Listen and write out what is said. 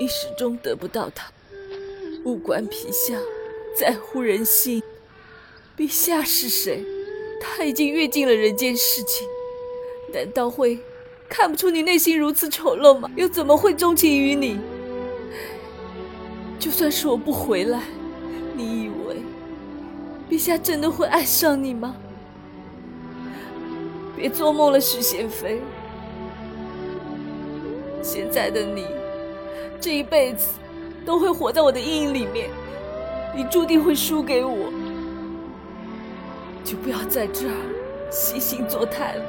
你始终得不到他。物管皮相，在乎人心。陛下是谁？他已经阅尽了人间世情，难道会看不出你内心如此丑陋吗？又怎么会钟情于你？就算是我不回来，你以为陛下真的会爱上你吗？别做梦了，许贤妃。现在的你，这一辈子都会活在我的阴影里面，你注定会输给我。就不要在这儿惺惺作态了。